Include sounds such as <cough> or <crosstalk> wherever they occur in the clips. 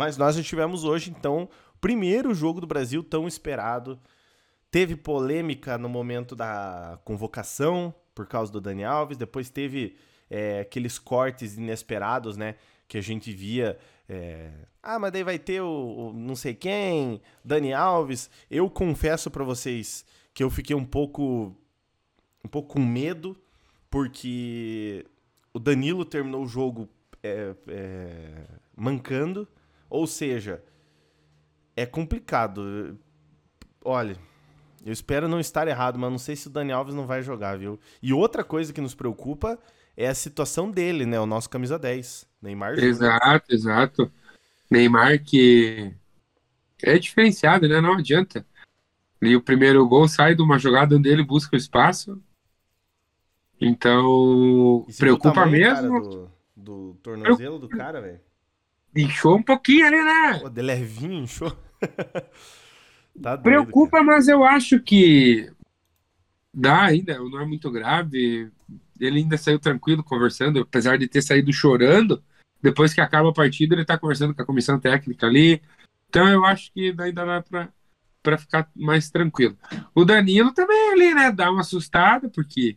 Mas nós já tivemos hoje, então, o primeiro jogo do Brasil tão esperado. Teve polêmica no momento da convocação por causa do Dani Alves, depois teve é, aqueles cortes inesperados, né? Que a gente via. É, ah, mas daí vai ter o, o, não sei quem, Dani Alves. Eu confesso para vocês que eu fiquei um pouco um pouco com medo, porque o Danilo terminou o jogo é, é, mancando, ou seja, é complicado. Olha, eu espero não estar errado, mas não sei se o Dani Alves não vai jogar, viu? E outra coisa que nos preocupa é a situação dele, né? O nosso camisa 10, Neymar. Exato, exato. Neymar que é diferenciado, né? Não adianta. E o primeiro gol sai de uma jogada onde ele busca o espaço. Então, preocupa tamanho, mesmo. Cara, do, do tornozelo do cara, velho. Inchou um pouquinho ali, né? Pô, de levinho, inchou. <laughs> tá doido, preocupa, cara. mas eu acho que dá ainda, não é muito grave. Ele ainda saiu tranquilo conversando, apesar de ter saído chorando. Depois que acaba a partida, ele tá conversando com a comissão técnica ali. Então eu acho que ainda dá pra, pra ficar mais tranquilo. O Danilo também ali, né? Dá uma assustada, porque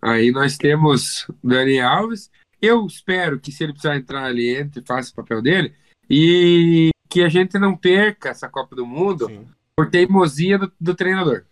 Aí nós temos Dani Alves. Eu espero que se ele precisar entrar ali, entre, faça o papel dele. E que a gente não perca essa Copa do Mundo Sim. por teimosia do, do, treinador.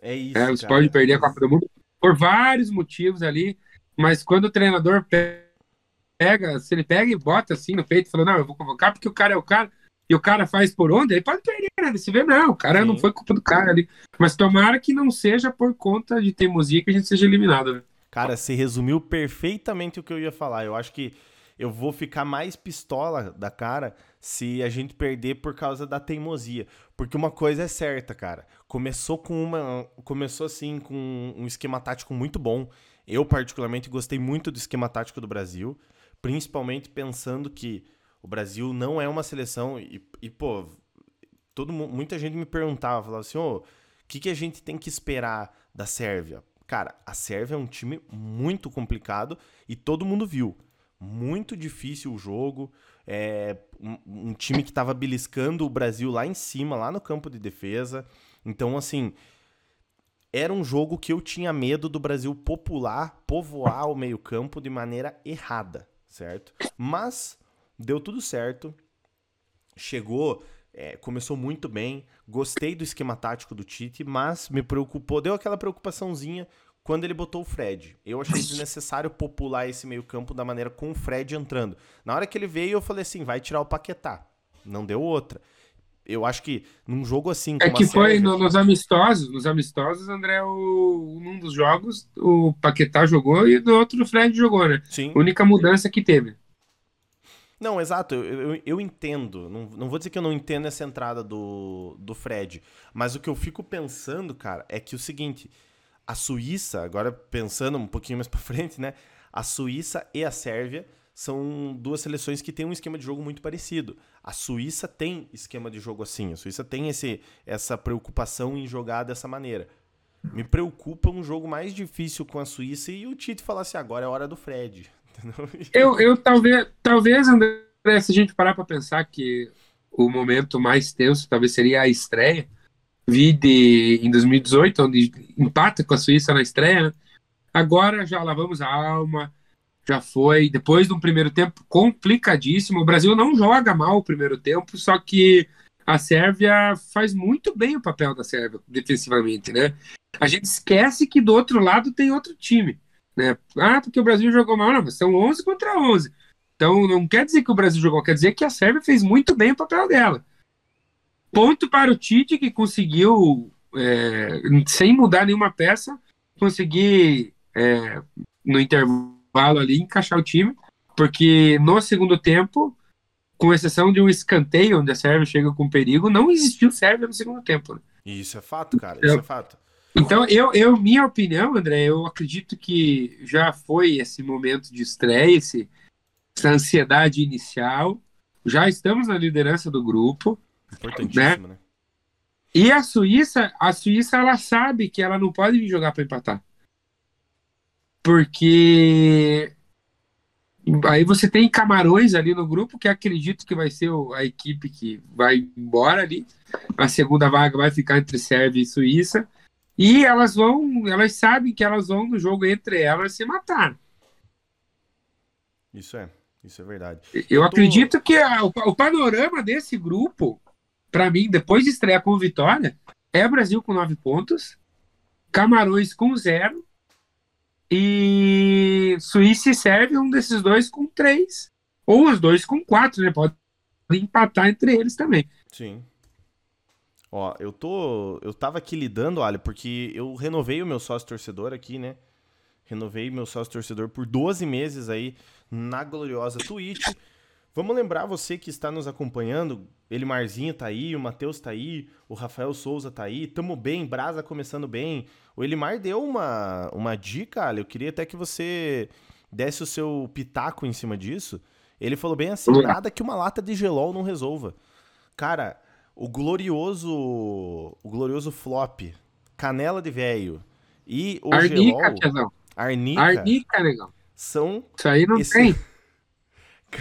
É isso. É, você pode perder a Copa do Mundo por vários motivos ali, mas quando o treinador pega, se ele pega e bota assim no peito, falando, não, eu vou convocar porque o cara é o cara, e o cara faz por onde, aí pode perder, né? Você vê, não, o cara Sim. não foi culpa do cara ali. Mas tomara que não seja por conta de teimosia que a gente seja eliminado, né? Cara, você resumiu perfeitamente o que eu ia falar. Eu acho que eu vou ficar mais pistola da cara se a gente perder por causa da teimosia. Porque uma coisa é certa, cara. Começou com uma. Começou assim com um esquema tático muito bom. Eu, particularmente, gostei muito do esquema tático do Brasil. Principalmente pensando que o Brasil não é uma seleção. E, e pô, todo, muita gente me perguntava, falava assim: ô, oh, o que, que a gente tem que esperar da Sérvia? Cara, a Sérvia é um time muito complicado e todo mundo viu. Muito difícil o jogo. É um, um time que estava beliscando o Brasil lá em cima, lá no campo de defesa. Então, assim, era um jogo que eu tinha medo do Brasil popular, povoar o meio-campo de maneira errada, certo? Mas deu tudo certo. Chegou, é, começou muito bem. Gostei do esquema tático do Tite, mas me preocupou, deu aquela preocupaçãozinha quando ele botou o Fred. Eu achei desnecessário popular esse meio-campo da maneira com o Fred entrando. Na hora que ele veio, eu falei assim: vai tirar o Paquetá. Não deu outra. Eu acho que num jogo assim. É que foi no, nos amistosos. Nos amistosos, André, o, num dos jogos, o Paquetá jogou e no outro o Fred jogou, né? Sim. única mudança que teve. Não, exato, eu, eu, eu, entendo. Não, não vou dizer que eu não entendo essa entrada do, do Fred. Mas o que eu fico pensando, cara, é que o seguinte: a Suíça, agora pensando um pouquinho mais <laughs> pra frente, né? A Suíça e a Sérvia são duas seleções que têm um esquema de jogo muito parecido. A Suíça tem esquema de jogo assim, a Suíça tem esse, essa preocupação em jogar dessa maneira. Me preocupa um jogo mais difícil com a Suíça e o Tite falar assim: agora é hora do Fred. Eu, eu talvez, talvez, André, se a gente parar para pensar que o momento mais tenso talvez seria a estreia, vi de, em 2018, onde empata com a Suíça na estreia, né? agora já lavamos a alma, já foi, depois de um primeiro tempo complicadíssimo, o Brasil não joga mal o primeiro tempo, só que a Sérvia faz muito bem o papel da Sérvia defensivamente, né? A gente esquece que do outro lado tem outro time. Né? Ah, porque o Brasil jogou mal. Não, são 11 contra 11. Então não quer dizer que o Brasil jogou, quer dizer que a Sérvia fez muito bem o papel dela. Ponto para o Tite, que conseguiu, é, sem mudar nenhuma peça, conseguir, é, no intervalo ali, encaixar o time, porque no segundo tempo, com exceção de um escanteio onde a Sérvia chega com perigo, não existiu Sérvia no segundo tempo. Né? Isso é fato, cara, isso é fato. Então, eu, eu, minha opinião, André, eu acredito que já foi esse momento de estreia, esse, essa ansiedade inicial. Já estamos na liderança do grupo. Importantíssimo, né? né? E a Suíça, a Suíça, ela sabe que ela não pode vir jogar para empatar. Porque Aí você tem Camarões ali no grupo, que acredito que vai ser a equipe que vai embora ali. A segunda vaga vai ficar entre Sérvia e Suíça. E elas vão, elas sabem que elas vão no jogo entre elas se matar. Isso é, isso é verdade. Eu, Eu tô... acredito que a, o, o, panorama desse grupo, para mim, depois de estrear com vitória, é Brasil com nove pontos, Camarões com zero e Suíça e Sérvia, um desses dois com três. Ou os dois com quatro, né? Pode empatar entre eles também. Sim. Ó, eu tô. Eu tava aqui lidando, olha, porque eu renovei o meu sócio torcedor aqui, né? Renovei meu sócio torcedor por 12 meses aí na gloriosa Twitch. Vamos lembrar você que está nos acompanhando, ele Marzinho tá aí, o Matheus tá aí, o Rafael Souza tá aí, tamo bem, Brasa começando bem. O Elimar deu uma, uma dica, olha, eu queria até que você desse o seu pitaco em cima disso. Ele falou bem assim, nada que uma lata de gelol não resolva. Cara, o glorioso o glorioso flop, canela de velho e o Arnica, gelol... Arnica. Arnica, negão. São... Isso aí não esse... tem. <laughs>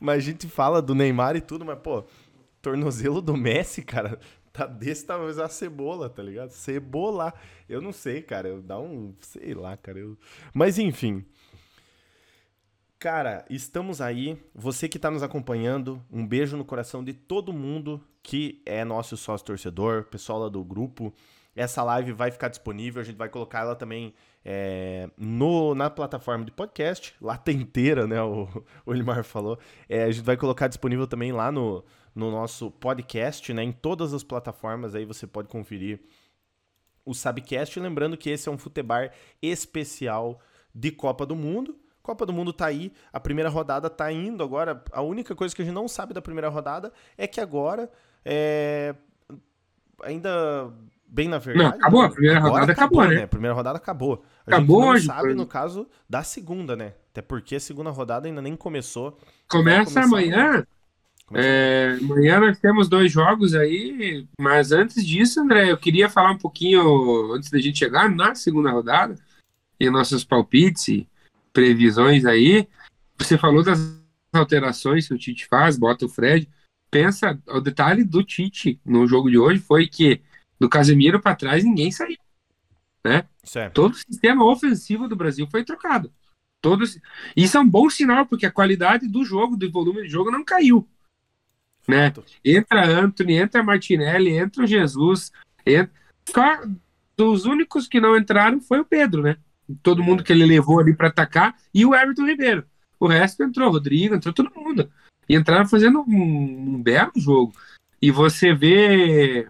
mas a gente fala do Neymar e tudo, mas, pô, tornozelo do Messi, cara, tá desse tamanho a cebola, tá ligado? Cebola. Eu não sei, cara. Eu dá um. Sei lá, cara. Eu... Mas enfim. Cara, estamos aí. Você que está nos acompanhando, um beijo no coração de todo mundo que é nosso sócio torcedor, pessoal lá do grupo. Essa live vai ficar disponível, a gente vai colocar ela também é, no, na plataforma de podcast, lá tem inteira, né? O, o falou. É, a gente vai colocar disponível também lá no, no nosso podcast, né? Em todas as plataformas aí você pode conferir o Sabcast. Lembrando que esse é um futebar especial de Copa do Mundo. Copa do Mundo tá aí, a primeira rodada tá indo agora. A única coisa que a gente não sabe da primeira rodada é que agora é, ainda bem na verdade. Não, acabou, a primeira rodada acabou, acabou né? né? A primeira rodada acabou. A acabou gente não hoje. sabe, no caso, da segunda, né? Até porque a segunda rodada ainda nem começou. Começa amanhã. É, amanhã nós temos dois jogos aí, mas antes disso, André, eu queria falar um pouquinho, antes da gente chegar na segunda rodada, e nossos palpites previsões aí. Você falou das alterações que o Tite faz, bota o Fred. Pensa, o detalhe do Tite no jogo de hoje foi que do Casemiro para trás ninguém saiu. Né? Certo. Todo o sistema ofensivo do Brasil foi trocado. Todos... Isso é um bom sinal, porque a qualidade do jogo, do volume de jogo, não caiu. Né? Entra Anthony, entra Martinelli, entra o Jesus. Entra... Só dos únicos que não entraram foi o Pedro, né? Todo mundo que ele levou ali para atacar e o Everton Ribeiro. O resto entrou, Rodrigo, entrou todo mundo. E entraram fazendo um, um belo jogo. E você vê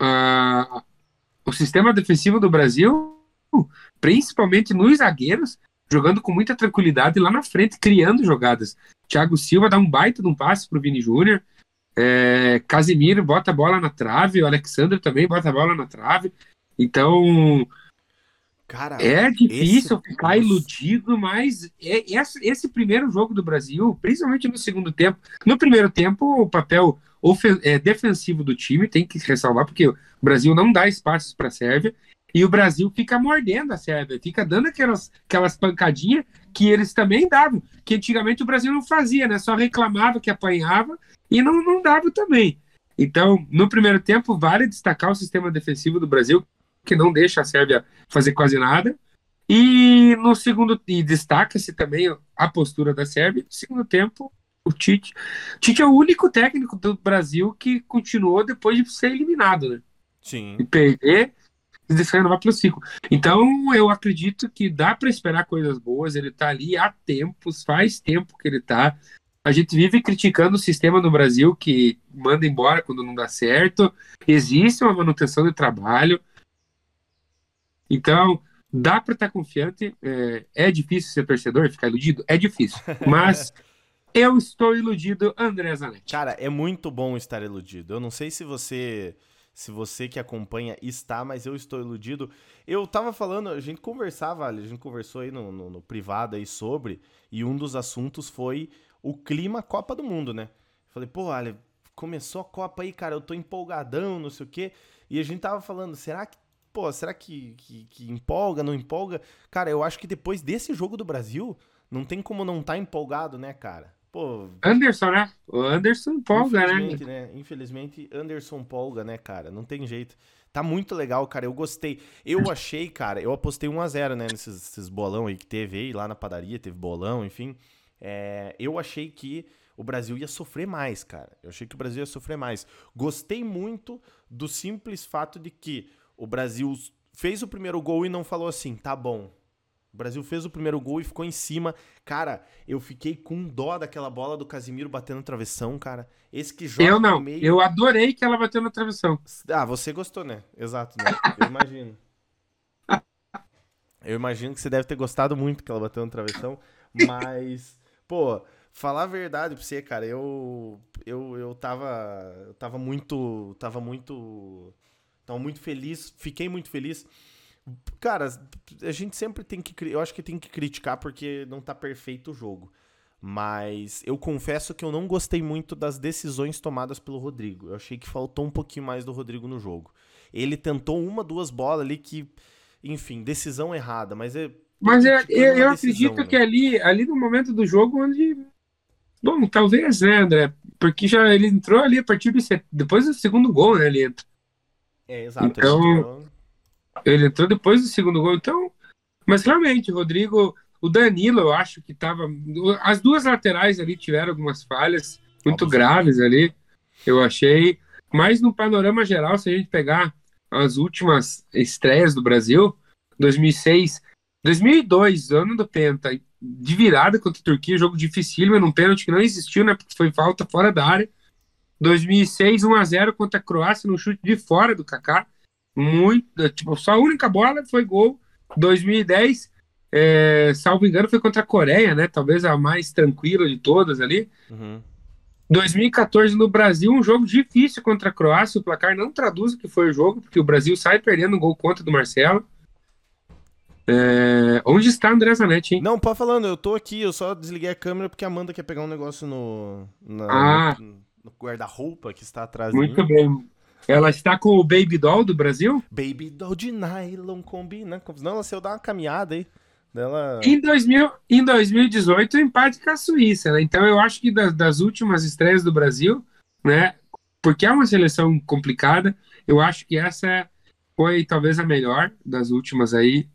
uh, o sistema defensivo do Brasil, principalmente nos zagueiros, jogando com muita tranquilidade lá na frente, criando jogadas. Thiago Silva dá um baita de um passe pro Vini Júnior. É, Casimiro bota a bola na trave, o Alexandre também bota a bola na trave. Então, Cara, é difícil esse... ficar iludido, mas é, esse, primeiro jogo do Brasil, principalmente no segundo tempo, no primeiro tempo, o papel é, defensivo do time tem que ressalvar, porque o Brasil não dá espaços para a Sérvia, e o Brasil fica mordendo a Sérvia, fica dando aquelas, aquelas pancadinhas que eles também davam, que antigamente o Brasil não fazia, né? Só reclamava que apanhava e não, não dava também. Então, no primeiro tempo, vale destacar o sistema defensivo do Brasil, que não deixa a Sérvia fazer quase nada. E no segundo, e destaca-se também a postura da Sérvia. No segundo tempo, o Tite. O Tite é o único técnico do Brasil que continuou depois de ser eliminado, né? Sim. E perder e deixar renovar pelo ciclo. Então, eu acredito que dá para esperar coisas boas. Ele tá ali há tempos, faz tempo que ele tá. A gente vive criticando o sistema no Brasil que manda embora quando não dá certo. Existe uma manutenção de trabalho. Então, dá para estar tá confiante. É, é, difícil ser torcedor e ficar iludido? É difícil. Mas <laughs> eu estou iludido, André Zanetti. Cara, é muito bom estar iludido. Eu não sei se você. Se você que acompanha está, mas eu estou iludido. Eu tava falando, a gente conversava, a gente conversou aí no, no, no privado aí sobre, e um dos assuntos foi o clima Copa do Mundo, né? Falei, pô, olha, começou a Copa aí, cara, eu tô empolgadão, não sei o quê. E a gente tava falando, será que pô, será que, que, que, empolga, não empolga? Cara, eu acho que depois desse jogo do Brasil, não tem como não estar tá empolgado, né, cara? Pô, Anderson, né? O Anderson polga, né? né? Infelizmente, Anderson polga, né, cara? Não tem jeito. Tá muito legal, cara. Eu gostei. Eu achei, cara, eu apostei 1x0, né? Nesses, nesses bolão aí que teve aí, lá na padaria, teve bolão, enfim. É, eu achei que o Brasil ia sofrer mais, cara. Eu achei que o Brasil ia sofrer mais. Gostei muito do simples fato de que o Brasil fez o primeiro gol e não falou assim, tá bom, o Brasil fez o primeiro gol e ficou em cima. Cara, eu fiquei com dó daquela bola do Casimiro batendo no travessão, cara. Esse que joga Eu não, meio... eu adorei que ela bateu no travessão. Ah, você gostou, né? Exato, né? Eu imagino. eu imagino que você deve ter gostado muito que ela bateu no travessão, mas, pô, falar a verdade pra você, cara, eu eu, eu tava eu tava muito tava muito tava muito feliz, fiquei muito feliz Cara, a gente sempre tem que. Eu acho que tem que criticar porque não tá perfeito o jogo. Mas eu confesso que eu não gostei muito das decisões tomadas pelo Rodrigo. Eu achei que faltou um pouquinho mais do Rodrigo no jogo. Ele tentou uma, duas bolas ali que. Enfim, decisão errada, mas é. Mas é, eu, eu acredito né? que ali, ali no momento do jogo onde. Bom, talvez, né, André? Porque já ele entrou ali a partir do. Depois do segundo gol, né? Ele entra. É, exato. Então, ele entrou depois do segundo gol, então. Mas realmente, Rodrigo, o Danilo, eu acho que estava. As duas laterais ali tiveram algumas falhas muito graves ali, eu achei. Mas no panorama geral, se a gente pegar as últimas estreias do Brasil, 2006, 2002, ano do Penta, de virada contra a Turquia, jogo dificílimo, num pênalti que não existiu, né, porque foi falta fora da área. 2006, 1 a 0 contra a Croácia no chute de fora do Kaká muito. Tipo, só a única bola foi gol. 2010, é, salvo engano, foi contra a Coreia, né? Talvez a mais tranquila de todas ali. Uhum. 2014 no Brasil, um jogo difícil contra a Croácia. O placar não traduz o que foi o jogo, porque o Brasil sai perdendo um gol contra do Marcelo. É... Onde está André Zanetti, hein? Não, pode falando, eu tô aqui, eu só desliguei a câmera porque a Amanda quer pegar um negócio no, na, ah, no, no guarda-roupa que está atrás Muito bem. Ela está com o Baby Doll do Brasil? Baby Doll de nylon combina. Não, ela saiu dar uma caminhada aí. Dela... Em, 2000, em 2018, empate com a Suíça, né? Então eu acho que das, das últimas estreias do Brasil, né? Porque é uma seleção complicada, eu acho que essa foi talvez a melhor das últimas aí.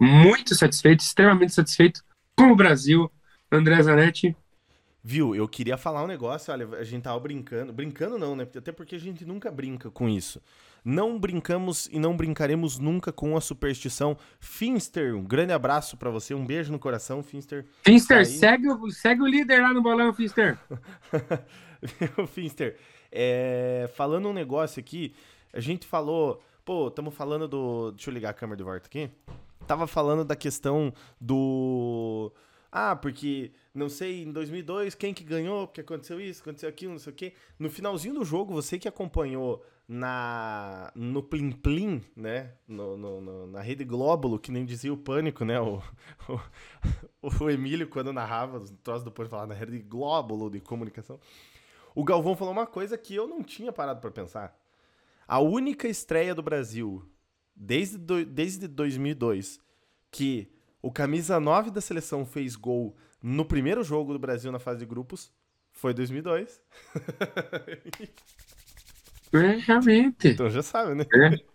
Muito satisfeito, extremamente satisfeito com o Brasil. André Zanetti, Viu, eu queria falar um negócio, olha, a gente tava brincando, brincando não, né? Até porque a gente nunca brinca com isso. Não brincamos e não brincaremos nunca com a superstição. Finster, um grande abraço para você, um beijo no coração, Finster. Finster, segue o, segue o líder lá no bolão, Finster. <laughs> Finster, é, falando um negócio aqui, a gente falou, pô, estamos falando do, deixa eu ligar a câmera de volta aqui. Tava falando da questão do ah, porque não sei, em 2002, quem que ganhou, porque aconteceu isso, aconteceu aquilo, não sei o quê. No finalzinho do jogo, você que acompanhou na no Plim Plim, né, no, no, no, na Rede Glóbulo, que nem dizia o Pânico, né, o, <laughs> o, o Emílio, quando narrava os troços do Pânico, falava na Rede Glóbulo de comunicação, o Galvão falou uma coisa que eu não tinha parado para pensar. A única estreia do Brasil, desde, do, desde 2002, que o camisa 9 da seleção fez gol no primeiro jogo do Brasil na fase de grupos. Foi 2002. É, <laughs> realmente. Então já sabe, né? É.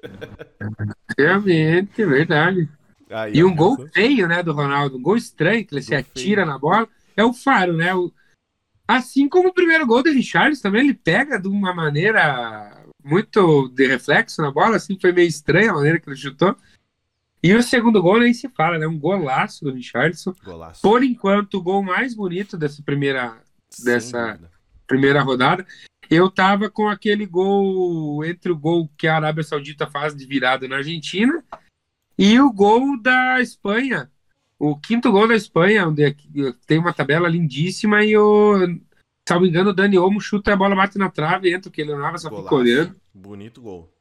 <laughs> Realmente, verdade. Aí, e um gol feio, né, do Ronaldo. Um gol estranho, que ele se atira feio. na bola. É o faro, né? O... Assim como o primeiro gol do Richarlison também, ele pega de uma maneira muito de reflexo na bola, assim, foi meio estranha a maneira que ele chutou. E o segundo gol nem se fala, né? Um golaço do Richardson. Golaço. Por enquanto, o gol mais bonito dessa primeira, dessa primeira rodada. Eu tava com aquele gol entre o gol que a Arábia Saudita faz de virada na Argentina e o gol da Espanha. O quinto gol da Espanha, onde tem uma tabela lindíssima e o, salvo engano, o Dani Olmo chuta a bola, bate na trave, entra o que ele não só fica olhando. Bonito gol.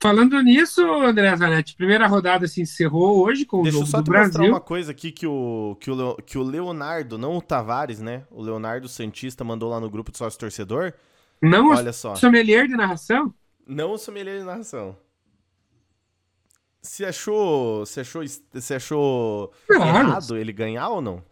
Falando nisso, André Zanetti, primeira rodada se encerrou hoje com Deixa o jogo do Brasil. Deixa eu só mostrar uma coisa aqui que o, que, o, que o Leonardo, não o Tavares, né? O Leonardo Santista mandou lá no grupo do sócio torcedor. Não Olha o só. sommelier de narração? Não o sommelier de narração. Você achou, você achou, você achou errado ele ganhar ou não?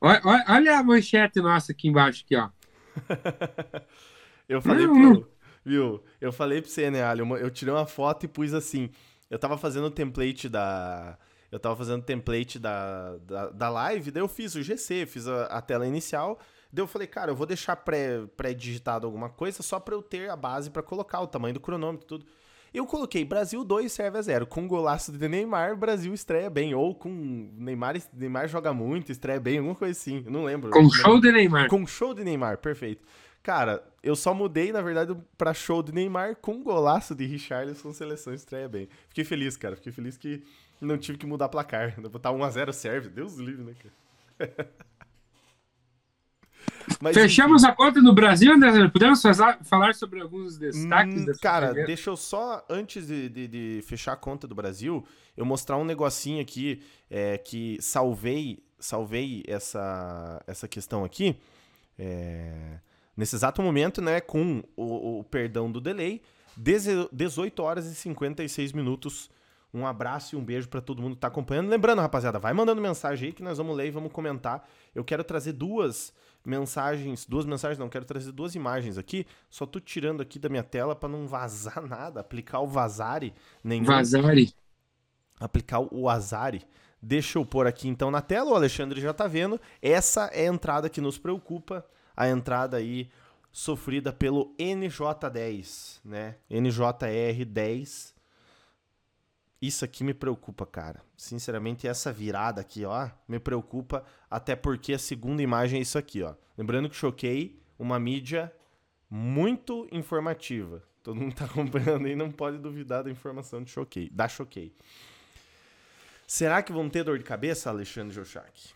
Olha, olha, a manchete nossa aqui embaixo, aqui, ó. <laughs> eu falei pro, viu? Eu falei pra você, né, Ali? Eu, tirei uma foto e pus assim. Eu tava fazendo o template da. Eu tava fazendo o template da, da, da live, daí eu fiz o GC, fiz a, a tela inicial. Daí eu falei, cara, eu vou deixar pré-digitado pré alguma coisa só pra eu ter a base para colocar o tamanho do cronômetro e tudo. Eu coloquei Brasil 2 serve a 0. Com golaço de Neymar, Brasil estreia bem. Ou com Neymar, Neymar joga muito, estreia bem, alguma coisa assim. Eu não lembro. Com show de Neymar. Com show de Neymar, perfeito. Cara, eu só mudei, na verdade, pra show de Neymar com golaço de Richarlison, seleção estreia bem. Fiquei feliz, cara. Fiquei feliz que não tive que mudar placar. Botar 1x0 serve. Deus livre, né, cara? <laughs> Mas, Fechamos enfim. a conta no Brasil, André? Podemos falar sobre alguns destaques hum, Cara, deixa eu só, antes de, de, de, fechar a conta do Brasil, eu mostrar um negocinho aqui é, que salvei, salvei essa, essa questão aqui. É, nesse exato momento, né, com o, o perdão do delay, 18 horas e 56 minutos. Um abraço e um beijo para todo mundo que tá acompanhando. Lembrando, rapaziada, vai mandando mensagem aí que nós vamos ler e vamos comentar. Eu quero trazer duas mensagens, duas mensagens não, quero trazer duas imagens aqui, só tô tirando aqui da minha tela para não vazar <laughs> nada, aplicar o vazare nenhum. Vazare. Aplicar o azare. Deixa eu pôr aqui então na tela, o Alexandre já tá vendo. Essa é a entrada que nos preocupa, a entrada aí sofrida pelo NJ10, né? NJR10 isso aqui me preocupa, cara. Sinceramente, essa virada aqui, ó, me preocupa, até porque a segunda imagem é isso aqui, ó. Lembrando que Choquei, uma mídia muito informativa. Todo mundo tá <laughs> acompanhando aí, não pode duvidar da informação de Choquei, da Choquei. Será que vão ter dor de cabeça, Alexandre Jochak?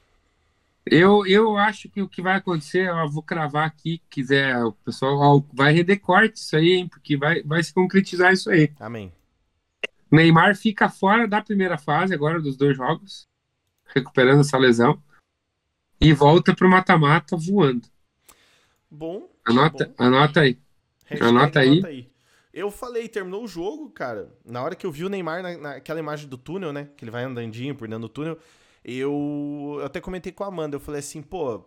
Eu, eu acho que o que vai acontecer, eu vou cravar aqui, quiser, o pessoal vai render corte isso aí, hein, porque vai, vai se concretizar isso aí. Amém. Neymar fica fora da primeira fase agora dos dois jogos, recuperando essa lesão, e volta para o mata-mata voando. Bom. Anota, bom. anota aí. Anota aí. aí. Eu falei, terminou o jogo, cara. Na hora que eu vi o Neymar na, naquela imagem do túnel, né? Que ele vai andandinho por dentro do túnel. Eu, até comentei com a Amanda. Eu falei assim, pô,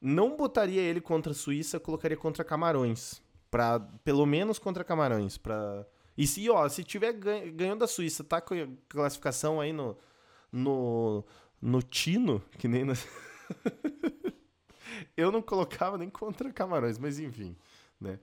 não botaria ele contra a Suíça, colocaria contra Camarões. Pra, pelo menos contra Camarões. Pra, e se, ó, se tiver ganhando da Suíça, tá com classificação aí no, no, no Tino, que nem. Na... <laughs> eu não colocava nem contra Camarões, mas enfim, né?